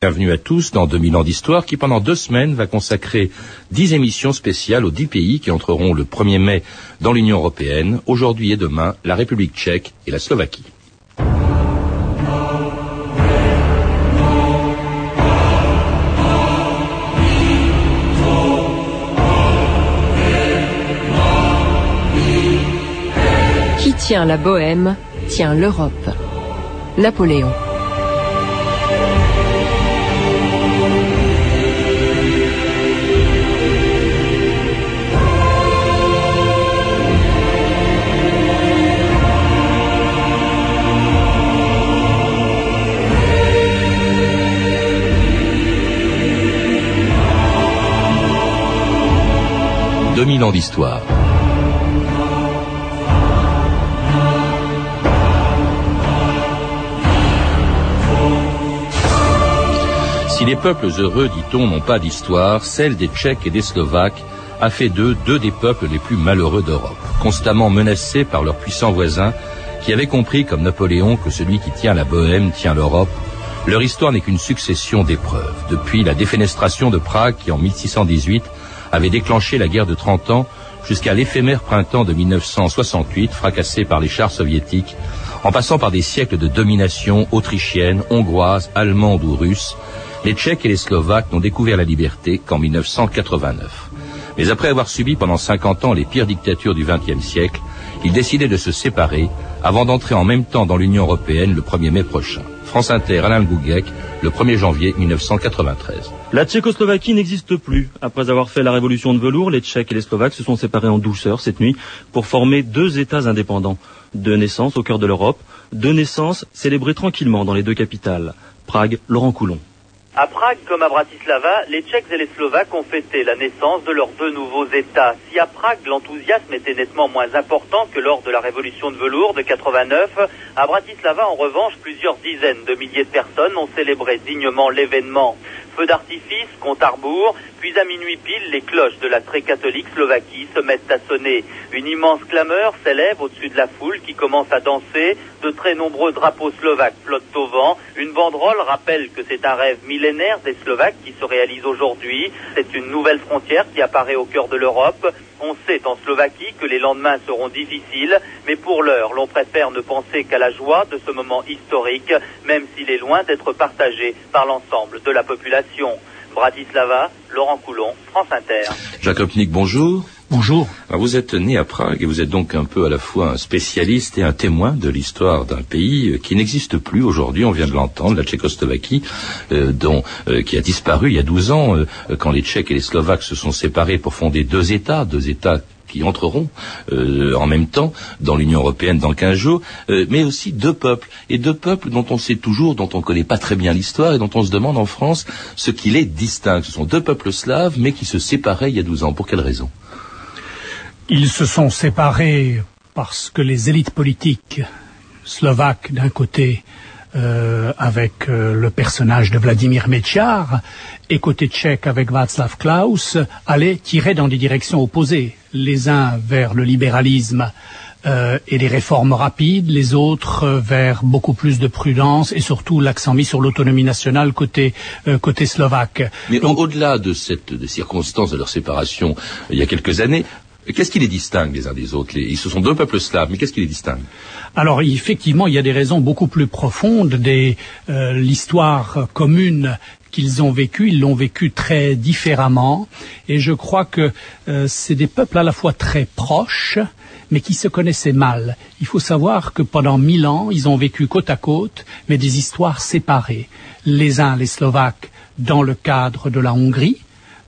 Bienvenue à tous dans 2000 ans d'histoire qui pendant deux semaines va consacrer dix émissions spéciales aux dix pays qui entreront le 1er mai dans l'Union européenne, aujourd'hui et demain la République tchèque et la Slovaquie. Qui tient la Bohème tient l'Europe. Napoléon. Deux mille ans d'histoire. Si les peuples heureux, dit-on, n'ont pas d'histoire, celle des Tchèques et des Slovaques a fait d'eux deux des peuples les plus malheureux d'Europe, constamment menacés par leurs puissants voisins, qui avaient compris, comme Napoléon, que celui qui tient la Bohème tient l'Europe. Leur histoire n'est qu'une succession d'épreuves, depuis la défenestration de Prague qui, en 1618, avait déclenché la guerre de 30 ans, jusqu'à l'éphémère printemps de 1968, fracassé par les chars soviétiques, en passant par des siècles de domination autrichienne, hongroise, allemande ou russe, les Tchèques et les Slovaques n'ont découvert la liberté qu'en 1989. Mais après avoir subi pendant 50 ans les pires dictatures du XXe siècle, ils décidaient de se séparer avant d'entrer en même temps dans l'Union européenne le 1er mai prochain. France Inter, Alain Gouguec, le 1er janvier 1993. La Tchécoslovaquie n'existe plus. Après avoir fait la révolution de velours, les Tchèques et les Slovaques se sont séparés en douceur cette nuit pour former deux États indépendants. Deux naissances au cœur de l'Europe, deux naissances célébrées tranquillement dans les deux capitales. Prague, Laurent Coulon. À Prague comme à Bratislava, les Tchèques et les Slovaques ont fêté la naissance de leurs deux nouveaux États. Si à Prague l'enthousiasme était nettement moins important que lors de la révolution de velours de 89, à Bratislava en revanche plusieurs dizaines de milliers de personnes ont célébré dignement l'événement. Feu d'artifice, compte à rebours, puis à minuit pile, les cloches de la très catholique Slovaquie se mettent à sonner. Une immense clameur s'élève au-dessus de la foule qui commence à danser. De très nombreux drapeaux slovaques flottent au vent. Une banderole rappelle que c'est un rêve millénaire des Slovaques qui se réalise aujourd'hui. C'est une nouvelle frontière qui apparaît au cœur de l'Europe. On sait en Slovaquie que les lendemains seront difficiles, mais pour l'heure, l'on préfère ne penser qu'à la joie de ce moment historique, même s'il est loin d'être partagé par l'ensemble de la population. Bratislava, Laurent Coulon, France Inter. Jacques Lopnik, bonjour. Bonjour. Alors, vous êtes né à Prague et vous êtes donc un peu à la fois un spécialiste et un témoin de l'histoire d'un pays euh, qui n'existe plus aujourd'hui. On vient de l'entendre, la Tchécoslovaquie, euh, dont, euh, qui a disparu il y a 12 ans quand les Tchèques et les Slovaques se sont séparés pour fonder deux États, deux États qui entreront en même temps dans l'Union européenne dans 15 jours, mais aussi deux peuples, et deux peuples dont on sait toujours, dont on ne connaît pas très bien l'histoire, et dont on se demande en France ce qui les distingue. Ce sont deux peuples slaves, mais qui se séparaient il y a 12 ans. Pour quelle raison? Ils se sont séparés parce que les élites politiques slovaques d'un côté euh, avec euh, le personnage de Vladimir Mečiar et côté tchèque avec Václav Klaus allaient tirer dans des directions opposées, les uns vers le libéralisme euh, et les réformes rapides, les autres euh, vers beaucoup plus de prudence et surtout l'accent mis sur l'autonomie nationale côté euh, côté slovaque. Mais au- au-delà de cette de circonstance de leur séparation il y a quelques années, qu'est-ce qui les distingue les uns des autres? Les- Ce sont deux peuples slaves, mais qu'est-ce qui les distingue? Alors effectivement, il y a des raisons beaucoup plus profondes des euh, l'histoire commune qu'ils ont vécue, ils l'ont vécue très différemment et je crois que euh, c'est des peuples à la fois très proches mais qui se connaissaient mal. Il faut savoir que pendant mille ans, ils ont vécu côte à côte, mais des histoires séparées. Les uns, les Slovaques, dans le cadre de la Hongrie,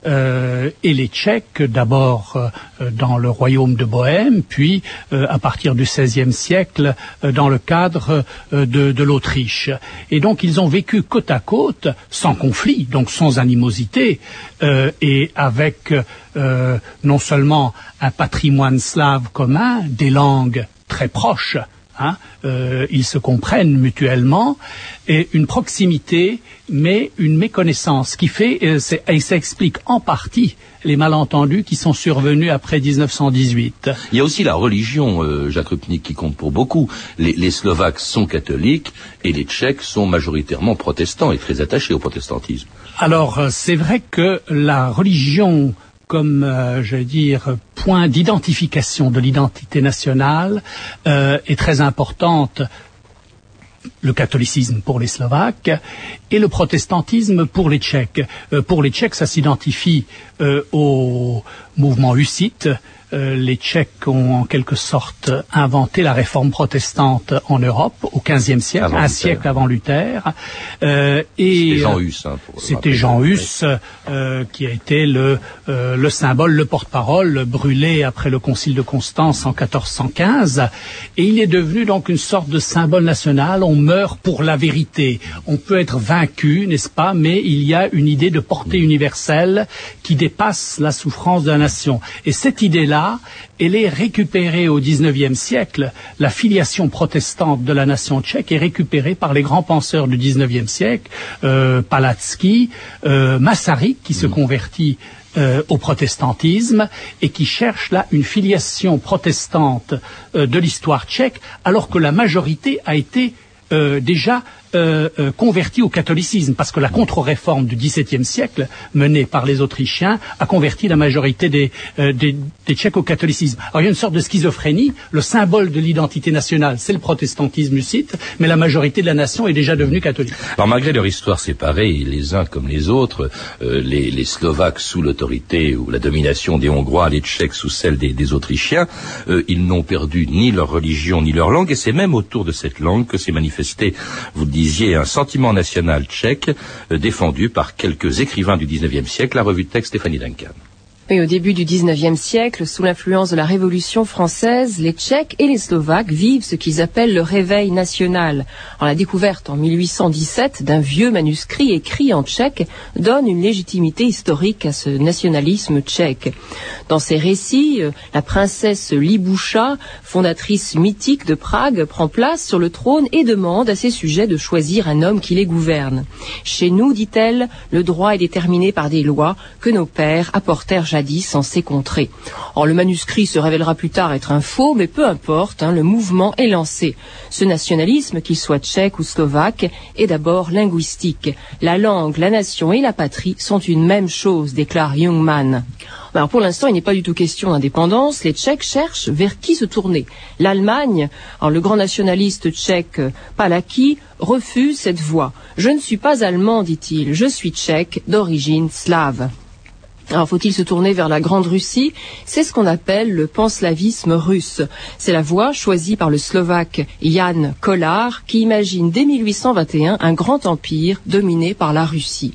euh, et les Tchèques d'abord euh, dans le royaume de Bohême, puis euh, à partir du XVIe siècle euh, dans le cadre de, de l'Autriche. Et donc ils ont vécu côte à côte, sans conflit, donc sans animosité, et avec non seulement un patrimoine slave commun, des langues très proches, Hein. Euh, ils se comprennent mutuellement et une proximité, mais une méconnaissance qui fait, euh, et ça explique en partie les malentendus qui sont survenus après 1918. Il y a aussi la religion, euh, Jacques Rupnik, qui compte pour beaucoup. Les, les, Slovaques sont catholiques et les Tchèques sont majoritairement protestants et très attachés au protestantisme. Alors, euh, c'est vrai que la religion comme, euh, je vais dire, point d'identification de l'identité nationale euh, est très importante le catholicisme pour les Slovaques et le protestantisme pour les Tchèques. Euh, pour les Tchèques, ça s'identifie euh, au mouvement hussite, euh, les Tchèques ont en quelque sorte inventé la réforme protestante en Europe au XVe siècle, Avant un Luther. siècle avant Luther. Euh, et C'était Jean euh, Hus. hein, pour C'était. Jean Hus euh, qui a été le, euh, le symbole, le porte-parole brûlé après le concile de Constance en 1415. Et il est devenu donc une sorte de symbole national. On meurt pour la vérité. On peut être vaincu, n'est-ce pas? Mais il y a une idée de portée universelle qui dépasse la souffrance de la nation. Et cette idée-là, elle est récupérée au XIXe siècle. La filiation protestante de la nation tchèque est récupérée par les grands penseurs du XIXe siècle, euh, Palatsky, euh, qui se convertit euh, au protestantisme et qui cherche là une filiation protestante euh, de l'histoire tchèque, alors que la majorité a été euh, déjà euh, euh, convertie au catholicisme, parce que la contre-réforme du XVIIe siècle, menée par les Autrichiens, a converti la majorité des, euh, des, des Tchèques au catholicisme. Alors il y a une sorte de schizophrénie. Le symbole de l'identité nationale, c'est le protestantisme hussite, mais la majorité de la nation est déjà devenue catholique. Alors malgré leur histoire séparée, les uns comme les autres, euh, les, les Slovaques sous l'autorité ou la domination des Hongrois, les Tchèques sous celle des, des Autrichiens, euh, ils n'ont perdu ni leur religion ni leur langue, et c'est même autour de cette langue que s'est manifesté, vous le un sentiment national tchèque euh, défendu par quelques écrivains du XIXe siècle, la revue de texte Stéphanie Duncan. Et au début du XIXe siècle, sous l'influence de la Révolution française, les Tchèques et les Slovaques vivent ce qu'ils appellent le réveil national. Alors, la découverte en 1817 d'un vieux manuscrit écrit en tchèque donne une légitimité historique à ce nationalisme tchèque. Dans ses récits, euh, la princesse Liboucha, fondatrice mythique de Prague, prend place sur le trône et demande à ses sujets de choisir un homme qui les gouverne. Chez nous, dit-elle, le droit est déterminé par des lois que nos jadis en ces contrées. Or, le manuscrit se révélera plus tard être un faux, mais peu importe, hein, le mouvement est lancé. Ce nationalisme, qu'il soit tchèque ou slovaque, est d'abord linguistique. La langue, la nation et la patrie sont une même chose, déclare Jungmann. Alors pour l'instant, il n'est pas du tout question d'indépendance. Les Tchèques cherchent vers qui se tourner. L'Allemagne, alors le grand nationaliste tchèque Palaki, refuse cette voie. Je ne suis pas allemand, dit-il, je suis tchèque d'origine slave. Alors faut-il se tourner vers la Grande Russie? C'est ce qu'on appelle le panslavisme russe. C'est la voie choisie par le Slovaque Jan Kolar qui imagine dès 1821 un grand empire dominé par la Russie.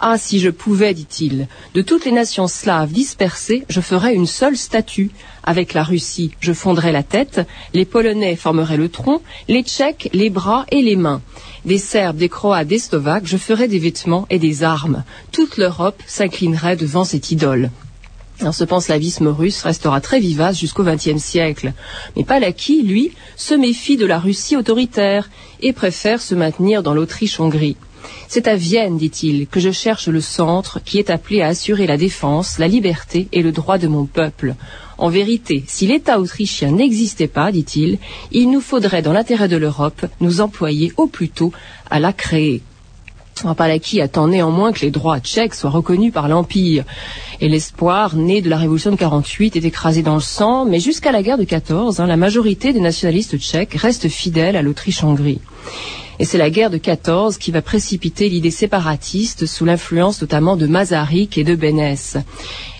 Ah, si je pouvais, dit-il, de toutes les nations slaves dispersées, je ferais une seule statue. Avec la Russie, je fonderais la tête, les Polonais formeraient le tronc, les Tchèques les bras et les mains. Des Serbes, des Croates, des Slovaques, je ferais des vêtements et des armes. Toute l'Europe s'inclinerait devant cette idole. Alors, ce panslavisme russe restera très vivace jusqu'au XXe siècle. Mais Palaki, lui, se méfie de la Russie autoritaire et préfère se maintenir dans l'Autriche-Hongrie. C'est à Vienne, dit-il, que je cherche le centre qui est appelé à assurer la défense, la liberté et le droit de mon peuple. En vérité, si l'État autrichien n'existait pas, dit-il, il nous faudrait, dans l'intérêt de l'Europe, nous employer au plus tôt à la créer. Palaki attend néanmoins que les droits tchèques soient reconnus par l'Empire. Et l'espoir, né de la révolution de 48, est écrasé dans le sang, mais jusqu'à la guerre de 14, hein, la majorité des nationalistes tchèques reste fidèle à l'Autriche-Hongrie. Et c'est la guerre de 14 qui va précipiter l'idée séparatiste sous l'influence notamment de Masaryk et de Bénès.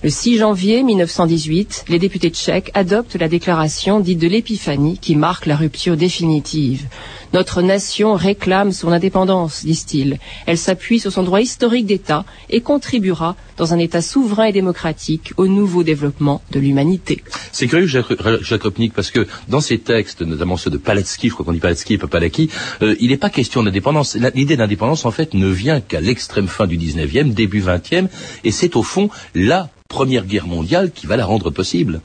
Le 6 janvier 1918, les députés tchèques adoptent la déclaration dite de l'épiphanie qui marque la rupture définitive. Notre nation réclame son indépendance, disent-ils. Elle s'appuie sur son droit historique d'État et contribuera, dans un État souverain et démocratique, au nouveau développement de l'humanité. C'est curieux, Jacques, parce que dans ces textes, notamment ceux de Palatsky, je crois qu'on dit Palatsky et pas Palaki, euh, il n'est pas question d'indépendance. L'idée d'indépendance, en fait, ne vient qu'à l'extrême fin du 19e, début 20e, et c'est au fond la Première Guerre mondiale qui va la rendre possible.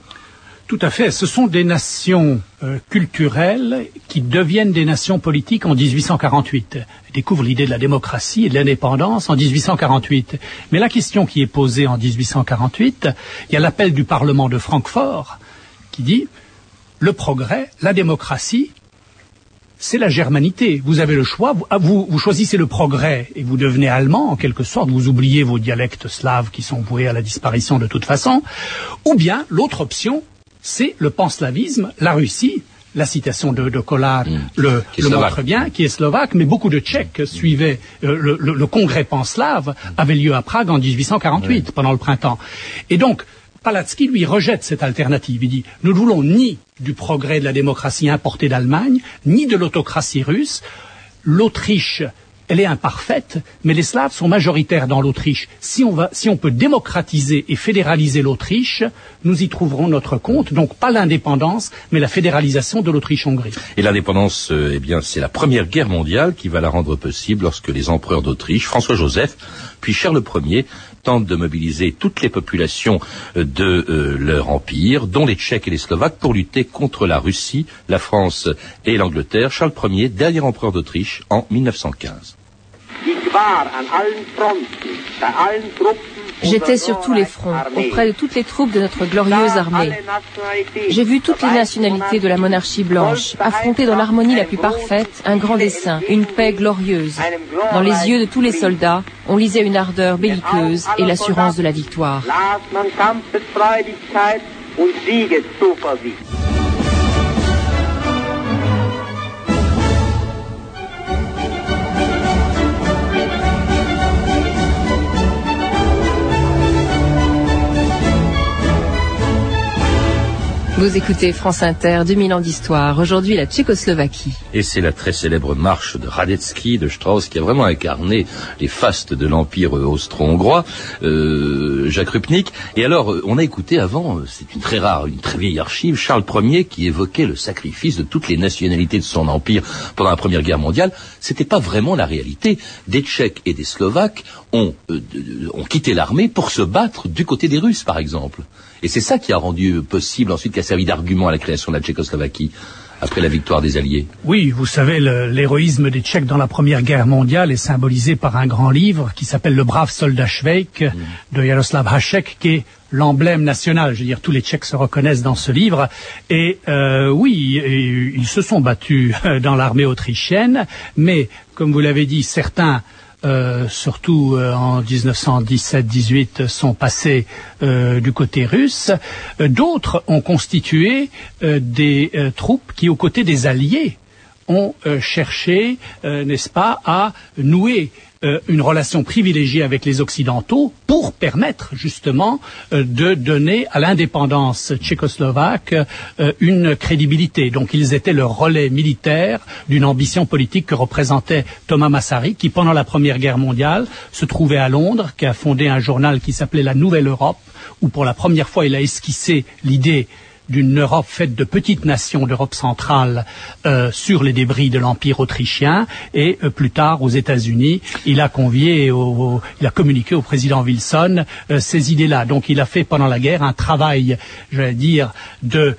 Tout à fait. Ce sont des nations euh, culturelles qui deviennent des nations politiques en 1848. Elles découvrent l'idée de la démocratie et de l'indépendance en 1848. Mais la question qui est posée en 1848, il y a l'appel du Parlement de Francfort qui dit le progrès, la démocratie, c'est la germanité. Vous avez le choix, vous, ah, vous, vous, choisissez le progrès et vous devenez allemand en quelque sorte, vous oubliez vos dialectes slaves qui sont voués à la disparition de toute façon, ou bien l'autre option, c'est le panslavisme, la Russie, la citation de, de Collard Mmh. le, le montre bien, qui est slovaque, mais beaucoup de Tchèques suivaient euh, le, le- le congrès panslave avait lieu à Prague en 1848, pendant le printemps. Et donc, Palatsky, lui, rejette cette alternative. Il dit, nous ne voulons ni du progrès de la démocratie importée d'Allemagne, ni de l'autocratie russe. L'Autriche, elle est imparfaite, mais les Slaves sont majoritaires dans l'Autriche. Si si on peut démocratiser et fédéraliser l'Autriche, nous y trouverons notre compte. Donc pas l'indépendance, mais la fédéralisation de l'Autriche-Hongrie. Et l'indépendance, euh, eh bien, c'est la Première Guerre mondiale qui va la rendre possible lorsque les empereurs d'Autriche, François-Joseph, puis Charles Ier, tentent de mobiliser toutes les populations euh, de euh, leur empire, dont les Tchèques et les Slovaques, pour lutter contre la Russie, la France et l'Angleterre. Charles Ier, dernier empereur d'Autriche, en 1915. J'étais sur tous les fronts, auprès de toutes les troupes de notre glorieuse armée. J'ai vu toutes les nationalités de la monarchie blanche affronter dans l'harmonie la plus parfaite un grand dessein, une paix glorieuse. Dans les yeux de tous les soldats, on lisait une ardeur belliqueuse et l'assurance de la victoire. Vous écoutez France Inter, 2000 ans d'histoire. Aujourd'hui, la Tchécoslovaquie. Et c'est la très célèbre marche de Radetzky, de Strauss, qui a vraiment incarné les fastes de l'Empire euh, austro-hongrois, euh, Jacques Rupnik. Et alors, euh, on a écouté avant, euh, c'est une très rare, une très vieille archive, Charles Ier qui évoquait le sacrifice de toutes les nationalités de son empire pendant la Première Guerre mondiale. C'était pas vraiment la réalité. Des Tchèques et des Slovaques ont, euh, ont quitté l'armée pour se battre du côté des Russes, par exemple. Et c'est ça qui a rendu possible ensuite, qui a servi d'argument à la création de la Tchécoslovaquie après la victoire des Alliés. Oui, vous savez, l'héroïsme des Tchèques dans la Première Guerre mondiale est symbolisé par un grand livre qui s'appelle Le brave soldat Švejk de Jaroslav Hašek, qui est l'emblème national. Je veux dire, tous les Tchèques se reconnaissent dans ce livre. Et euh, oui, ils se sont battus euh, dans l'armée autrichienne, mais comme vous l'avez dit, certains euh, surtout euh, en 1917-18, sont passés euh, du côté russe. Euh, D'autres ont constitué des troupes qui, aux côtés des Alliés, ont cherché, n'est-ce pas, à nouer euh, une relation privilégiée avec les Occidentaux pour permettre justement euh, de donner à l'indépendance tchécoslovaque euh, une crédibilité. Donc ils étaient le relais militaire d'une ambition politique que représentait Thomas Massary, qui pendant la Première Guerre mondiale se trouvait à Londres, qui a fondé un journal qui s'appelait La Nouvelle Europe, où pour la première fois il a esquissé l'idée d'une Europe faite de petites nations d'Europe centrale euh, sur les débris de l'Empire autrichien et euh, plus tard aux États-Unis, il a convié, au, il a communiqué au président Wilson euh, ces idées-là. Donc il a fait pendant la guerre un travail, j'allais dire, de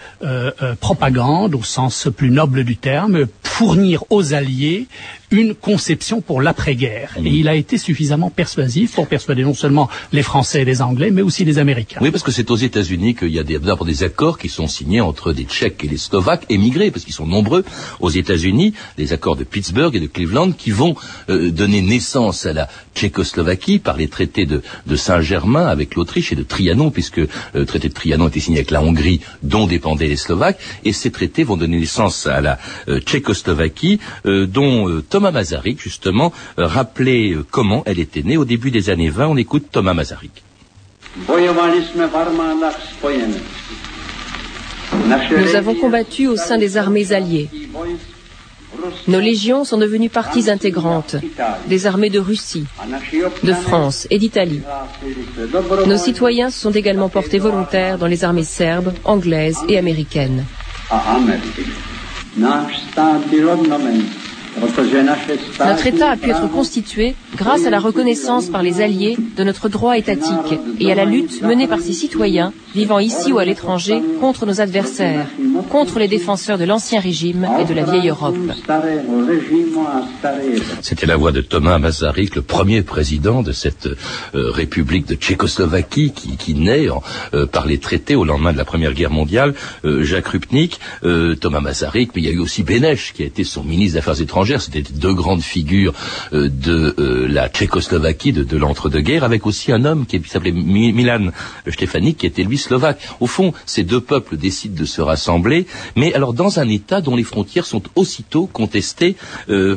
propagande au sens plus noble du terme, fournir aux Alliés une conception pour l'après-guerre. Et il a été suffisamment persuasif pour persuader non seulement les Français et les Anglais, mais aussi les Américains. Oui, parce que c'est aux États-Unis qu'il y a des, d'abord des accords qui sont signés entre des Tchèques et les Slovaques émigrés, parce qu'ils sont nombreux aux États-Unis, les accords de Pittsburgh et de Cleveland qui vont euh, donner naissance à la Tchécoslovaquie par les traités de, de Saint-Germain avec l'Autriche et de Trianon, puisque euh, le traité de Trianon était signé avec la Hongrie, dont dépendaient les Slovaques, et ces traités vont donner naissance à la euh, Tchécoslovaquie, euh, dont euh, Thomas Masaryk, justement, euh, rappelait euh, comment elle était née au début des années 20. On écoute Thomas. Naše Nous avons combattu au sein des armées alliées. Nos légions sont devenues parties intégrantes des armées de Russie, de France et d'Italie. Nos citoyens se sont également portés volontaires dans les armées serbes, anglaises et américaines. Notre État a pu être constitué grâce à la reconnaissance par les Alliés de notre droit étatique et à la lutte menée par ses citoyens vivant ici ou à l'étranger contre nos adversaires, contre les défenseurs de l'ancien régime et de la vieille Europe. C'était la voix de Thomas Masaryk, le premier président de cette euh, république de Tchécoslovaquie qui, qui naît euh, par les traités au lendemain de la Première Guerre mondiale. Euh, Jacques Rupnik, Thomas Masaryk, mais il y a eu aussi Beneš qui a été son ministre des Affaires étrangères. C'était deux grandes figures de la Tchécoslovaquie de, de l'entre-deux-guerres, avec aussi un homme qui s'appelait Milan Stefanik, qui était lui slovaque. Au fond, ces deux peuples décident de se rassembler, mais alors dans un État dont les frontières sont aussitôt contestées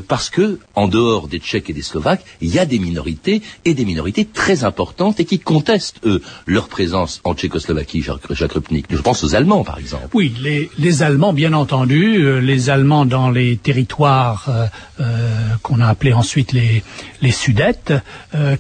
parce que, en dehors des Tchèques et des Slovaques, il y a des minorités et des minorités très importantes et qui contestent, eux, leur présence en Tchécoslovaquie, Jacques Rupnik. Je pense aux Allemands, par exemple. Oui, les, les Allemands, bien entendu, euh, les Allemands dans les territoires euh, euh, qu'on a appelés ensuite les, les Sudètes,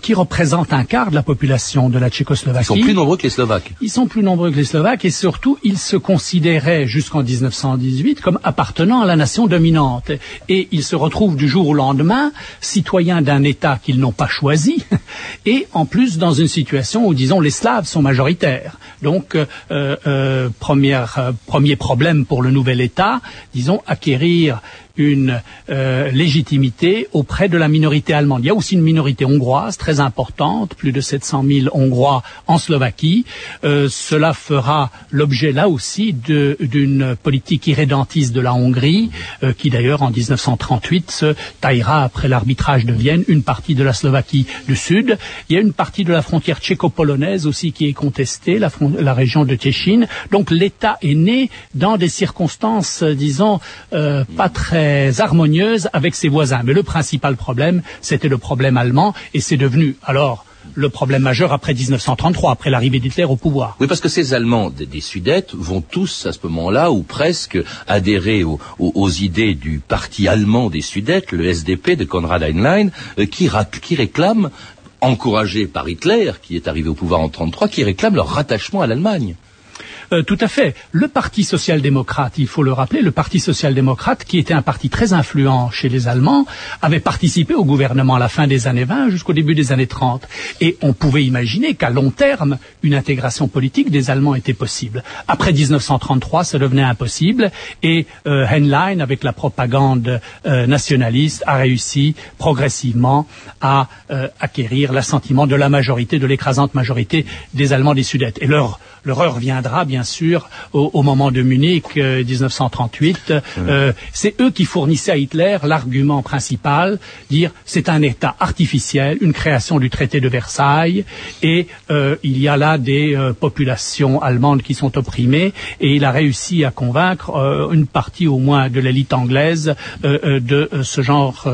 qui représentent un quart de la population de la Tchécoslovaquie. Ils sont plus nombreux que les Slovaques. Ils sont plus nombreux que les Slovaques et surtout, ils se considéraient jusqu'en 1918 comme appartenant à la nation dominante. Et ils se retrouvent du jour au lendemain citoyens d'un État qu'ils n'ont pas choisi et en plus dans une situation où, disons, les Slaves sont majoritaires. Donc, euh, euh, première, euh, premier problème pour le nouvel État, disons, acquérir une euh, légitimité auprès de la minorité allemande. Il y a aussi une minorité hongroise très importante, plus de 700 000 Hongrois en Slovaquie. Euh, cela fera l'objet là aussi d'une politique irrédentiste de la Hongrie, euh, qui d'ailleurs en 1938 se taillera après l'arbitrage de Vienne une partie de la Slovaquie du Sud. Il y a une partie de la frontière tchéco-polonaise aussi qui est contestée, la, la région de Tchéchine. Donc l'État est né dans des circonstances, disons, pas très harmonieuse avec ses voisins. Mais le principal problème, c'était le problème allemand, et c'est devenu alors le problème majeur après 1933, après l'arrivée d'Hitler au pouvoir. Oui, parce que ces Allemands des, Sudètes vont tous, à ce moment-là, ou presque, adhérer aux, idées du parti allemand des Sudètes, le SDP de Konrad Heinlein, euh, qui, qui réclame, encouragé par Hitler, qui est arrivé au pouvoir en 1933, qui réclame leur rattachement à l'Allemagne. Euh, tout à fait. Le Parti social-démocrate, il faut le rappeler, le Parti social-démocrate, qui était un parti très influent chez les Allemands, avait participé au gouvernement à la fin des années 20 jusqu'au début des années 30. Et on pouvait imaginer qu'à long terme, une intégration politique des Allemands était possible. Après 1933, ça devenait impossible et euh, Heinlein, avec la propagande euh, nationaliste, a réussi progressivement à acquérir l'assentiment de la majorité, de l'écrasante majorité des Allemands des Sudètes. Et leur viendra sûr au, moment de Munich 1938. Euh, euh, c'est eux qui fournissaient à Hitler l'argument principal, dire c'est un État artificiel, une création du traité de Versailles, et euh, il y a là des populations allemandes qui sont opprimées, et il a réussi à convaincre une partie au moins de l'élite anglaise de ce genre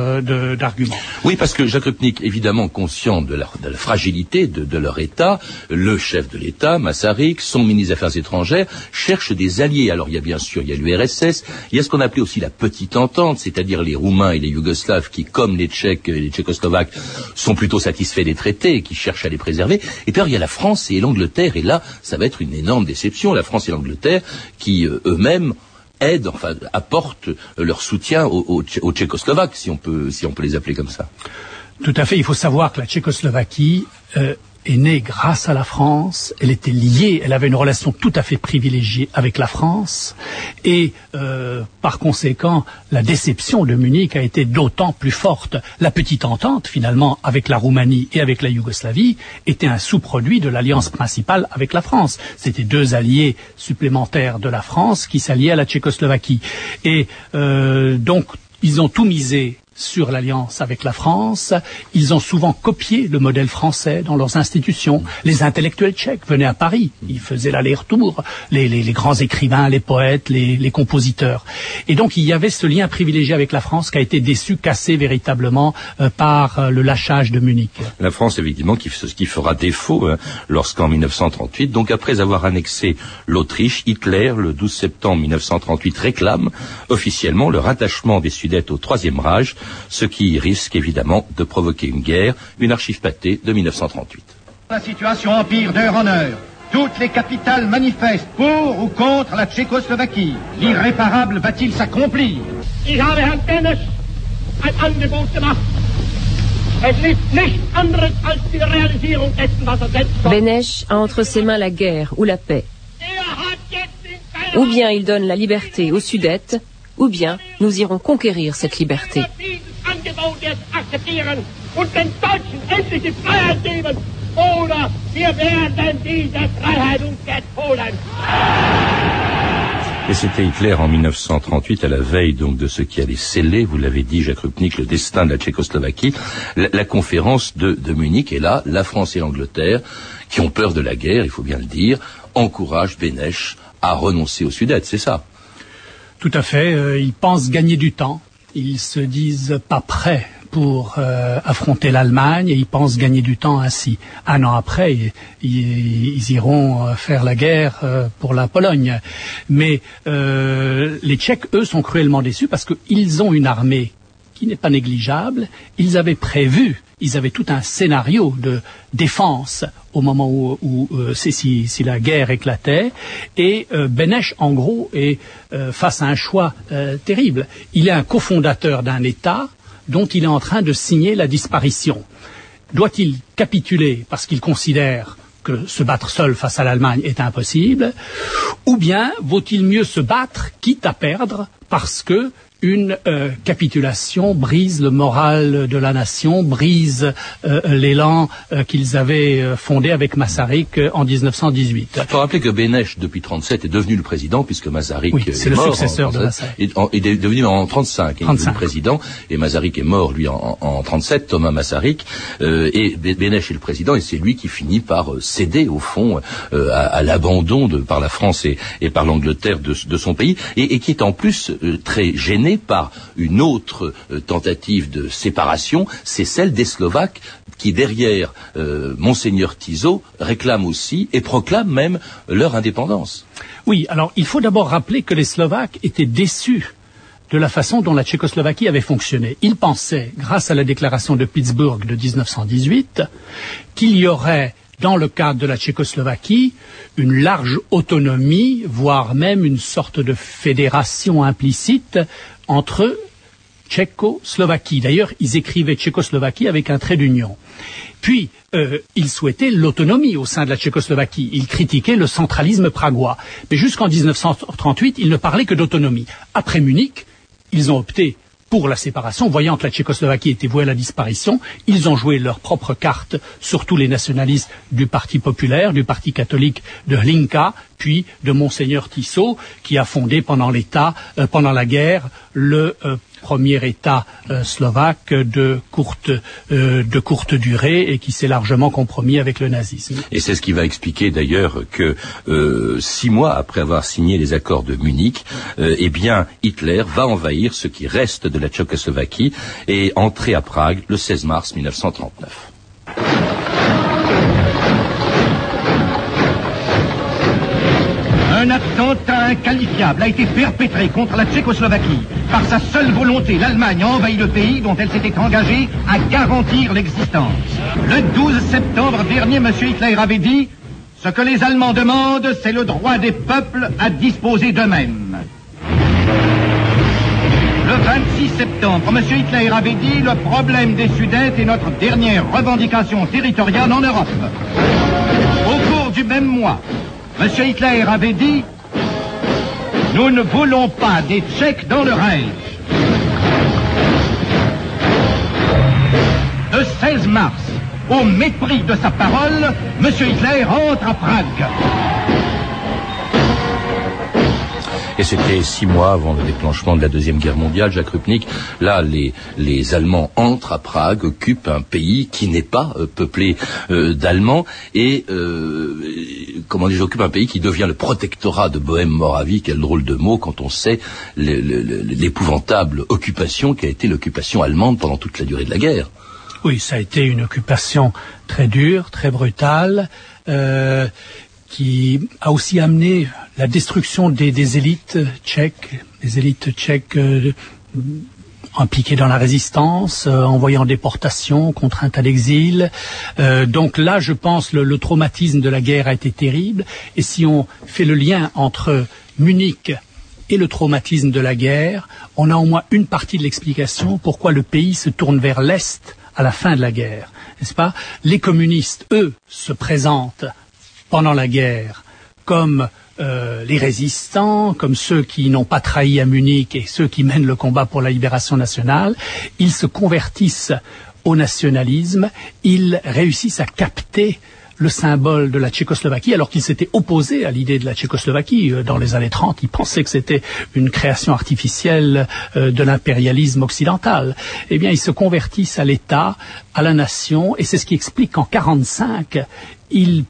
d'argument. Oui, parce que Jacques Rupnik, évidemment conscient de la, fragilité de, de, leur État, le chef de l'État, Masaryk, son ministre des Affaires étrangères, cherche des alliés. Alors il y a bien sûr, il y a l'URSS, il y a ce qu'on appelait aussi la petite entente, c'est-à-dire les Roumains et les Yougoslaves qui, comme les Tchèques et les Tchécoslovaques, sont plutôt satisfaits des traités et qui cherchent à les préserver. Et puis il y a la France et l'Angleterre, et là, ça va être une énorme déception. La France et l'Angleterre qui euh, eux-mêmes aident, enfin apportent leur soutien aux, Tchécoslovaques, si on peut, si on peut les appeler comme ça. Tout à fait. Il faut savoir que la Tchécoslovaquie euh, est née grâce à la France, elle était liée, elle avait une relation tout à fait privilégiée avec la France, et euh, par conséquent, la déception de Munich a été d'autant plus forte. La petite entente, finalement, avec la Roumanie et avec la Yougoslavie, était un sous-produit de l'alliance principale avec la France. C'était deux alliés supplémentaires de la France qui s'alliaient à la Tchécoslovaquie. Et euh, donc, ils ont tout misé sur l'alliance avec la France. Ils ont souvent copié le modèle français dans leurs institutions. Les intellectuels tchèques venaient à Paris. Ils faisaient l'aller-retour. Les, les, les, grands écrivains, les poètes, les, les, compositeurs. Et donc il y avait ce lien privilégié avec la France qui a été déçu, cassé véritablement euh, par euh, le lâchage de Munich. La France, évidemment, qui, ce qui fera défaut hein, lorsqu'en 1938, donc après avoir annexé l'Autriche, Hitler, le 12 septembre 1938, réclame officiellement le rattachement des Sudètes au Troisième Reich ce qui risque évidemment de provoquer une guerre, une archive pâtée de 1938. La situation empire d'heure en heure. Toutes les capitales manifestent pour ou contre la Tchécoslovaquie. L'irréparable va-t-il s'accomplir? Ein Angebot gemacht. Es liegt nichts anderes als die Realisierung dessen, was er selbst Benesch a entre ses mains la guerre ou la paix. Ou bien il donne la liberté aux Sudètes, ou bien nous irons conquérir cette liberté. Et c'était Hitler en 1938, à la veille donc de ce qui allait sceller, vous l'avez dit, Jacques Rupnik, le destin de la Tchécoslovaquie, la, conférence de, de Munich. Et là, la France et l'Angleterre, qui ont peur de la guerre, il faut bien le dire, encouragent Bénèche à renoncer aux Sudètes, c'est ça? Tout à fait. euh, ils pensent gagner du temps. Ils se disent pas prêts pour euh, affronter l'Allemagne et ils pensent gagner du temps ainsi. Un an après, ils, iront euh, faire la guerre pour la Pologne. Mais les Tchèques, eux, sont cruellement déçus parce qu'ils ont une armée qui n'est pas négligeable. Ils avaient prévu, ils avaient tout un scénario de défense au moment où, où, euh, si, la guerre éclatait. Et euh, Benesch, en gros, est euh, face à un choix euh, terrible. Il est un cofondateur d'un État dont il est en train de signer la disparition. Doit-il capituler parce qu'il considère que se battre seul face à l'Allemagne est impossible, ou bien vaut-il mieux se battre quitte à perdre parce que une euh, capitulation brise le moral de la nation, brise euh, l'élan euh, qu'ils avaient euh, fondé avec Massarik euh, en 1918. Il faut rappeler que Bénèche, depuis 37, est devenu le président, puisque Masaryk Oui, est c'est le mort successeur en de 37, Masaryk. et en- Il est devenu en 35, il est devenu 35. président, et Masaryk est mort, lui, en, en 37, Thomas Masaryk, euh, et Bénèche est le président, et c'est lui qui finit par céder, au fond, euh, à, à l'abandon par la France et, et par l'Angleterre de, de son pays, et, et qui est en plus euh, très gêné par une autre euh, tentative de séparation, c'est celle des Slovaques, qui derrière euh, Monseigneur Tizot réclament aussi et proclament même leur indépendance. Oui, alors il faut d'abord rappeler que les Slovaques étaient déçus de la façon dont la Tchécoslovaquie avait fonctionné. Ils pensaient, grâce à la déclaration de Pittsburgh de 1918, qu'il y aurait, dans le cadre de la Tchécoslovaquie, une large autonomie, voire même une sorte de fédération implicite entre Tchécoslovaquie. D'ailleurs, ils écrivaient Tchécoslovaquie avec un trait d'union. Puis, euh, ils souhaitaient l'autonomie au sein de la Tchécoslovaquie. Ils critiquaient le centralisme pragois. Mais jusqu'en 1938, ils ne parlaient que d'autonomie. Après Munich, ils ont opté pour la séparation, voyant que la Tchécoslovaquie était vouée à la disparition, ils ont joué leur propre carte, surtout les nationalistes du Parti populaire, du Parti catholique de Hlinka, puis de Monseigneur Tissot, qui a fondé pendant l'État, euh, pendant la guerre, le euh, premier État euh, slovaque de courte, euh, de courte durée et qui s'est largement compromis avec le nazisme. Et c'est ce qui va expliquer d'ailleurs que euh, six mois après avoir signé les accords de Munich, eh bien Hitler va envahir ce qui reste de la Tchécoslovaquie et entrer à Prague le 16 mars 1939. Un attentat inqualifiable a été perpétré contre la Tchécoslovaquie. Par sa seule volonté, l'Allemagne a envahi le pays dont elle s'était engagée à garantir l'existence. Le 12 septembre dernier, M. Hitler avait dit Ce que les Allemands demandent, c'est le droit des peuples à disposer d'eux-mêmes. Le 26 septembre, M. Hitler avait dit Le problème des Sudètes est notre dernière revendication territoriale en Europe. Au cours du même mois, M. Hitler avait dit Nous ne voulons pas des Tchèques dans le Reich. Le 16 mars, au mépris de sa parole, M. Hitler entre à Prague. Et c'était six mois avant le déclenchement de la Deuxième Guerre mondiale, Jacques Rupnik. Là, les, les Allemands entrent à Prague, occupent un pays qui n'est pas euh, peuplé euh, d'Allemands et, euh, comment dire, occupent un pays qui devient le protectorat de Bohème-Moravie. Quel drôle de mot quand on sait le- le- le- l'épouvantable occupation qui a été l'occupation allemande pendant toute la durée de la guerre. Oui, ça a été une occupation très dure, très brutale, euh, qui a aussi amené la destruction des, élites tchèques, des élites tchèques euh, impliquées dans la résistance, euh, envoyées en déportation, contraintes à l'exil. Euh, donc là, je pense, le, le traumatisme de la guerre a été terrible. Et si on fait le lien entre Munich et le traumatisme de la guerre, on a au moins une partie de l'explication pourquoi le pays se tourne vers l'Est à la fin de la guerre. N'est-ce pas? Les communistes, eux, se présentent pendant la guerre comme euh, les résistants, comme ceux qui n'ont pas trahi à Munich et ceux qui mènent le combat pour la libération nationale, ils se convertissent au nationalisme, ils réussissent à capter le symbole de la Tchécoslovaquie, alors qu'ils s'étaient opposés à l'idée de la Tchécoslovaquie euh, dans les années 30. Ils pensaient que c'était une création artificielle euh, de l'impérialisme occidental. Eh bien, ils se convertissent à l'État, à la nation, et c'est ce qui explique qu'en 45, ils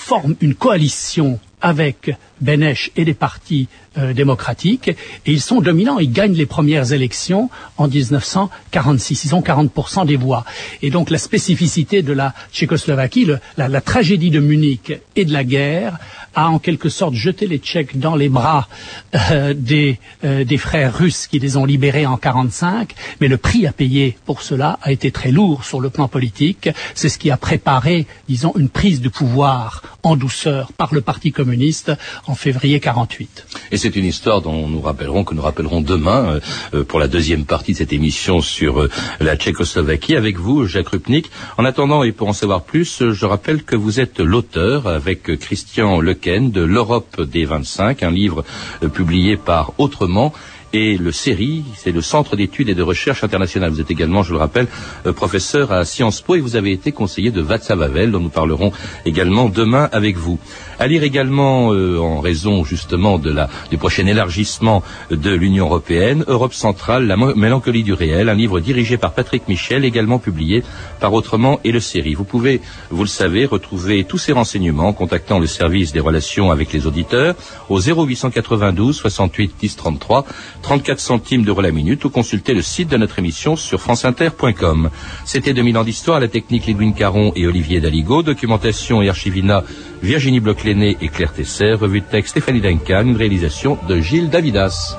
forment une coalition avec Benesch et les partis euh, démocratiques, et ils sont dominants. Ils gagnent les premières élections en 1946. Ils ont 40% des voix. Et donc la spécificité de la Tchécoslovaquie, la, tragédie de Munich et de la guerre, a en quelque sorte jeté les Tchèques dans les bras euh, des, euh, des, frères russes qui les ont libérés en 45. Mais le prix à payer pour cela a été très lourd sur le plan politique. C'est ce qui a préparé, disons, une prise de pouvoir en douceur par le Parti communiste en février 48. Et c'est une histoire dont nous rappellerons, que nous rappellerons demain euh, euh, pour la deuxième partie de cette émission sur euh, la Tchécoslovaquie avec vous, Jacques Rupnik. En attendant et pour en savoir plus, je rappelle que vous êtes l'auteur avec Christian De L'Europe des 25, un livre publié par Autrement et le CERI, c'est le Centre d'études et de recherche internationale. Vous êtes également, je le rappelle, euh, professeur à Sciences Po et vous avez été conseiller de Václav Havel, dont nous parlerons également demain avec vous. À lire également, euh, en raison justement de la, du prochain élargissement de l'Union européenne, Europe centrale, la mélancolie du réel, un livre dirigé par Patrick Michel, également publié par Autrement et le CERI. Vous pouvez, vous le savez, retrouver tous ces renseignements en contactant le service des relations avec les auditeurs au 0892 68 10 33 34 centimes d'euros la minute ou consulter le site de notre émission sur franceinter.com. C'était 2000 ans d'histoire, la technique Lidwin Caron et Olivier Daligo, documentation et archivina Virginie bloch et Claire Tesser, revue de texte Stéphanie Duncan, réalisation de Gilles Davidas.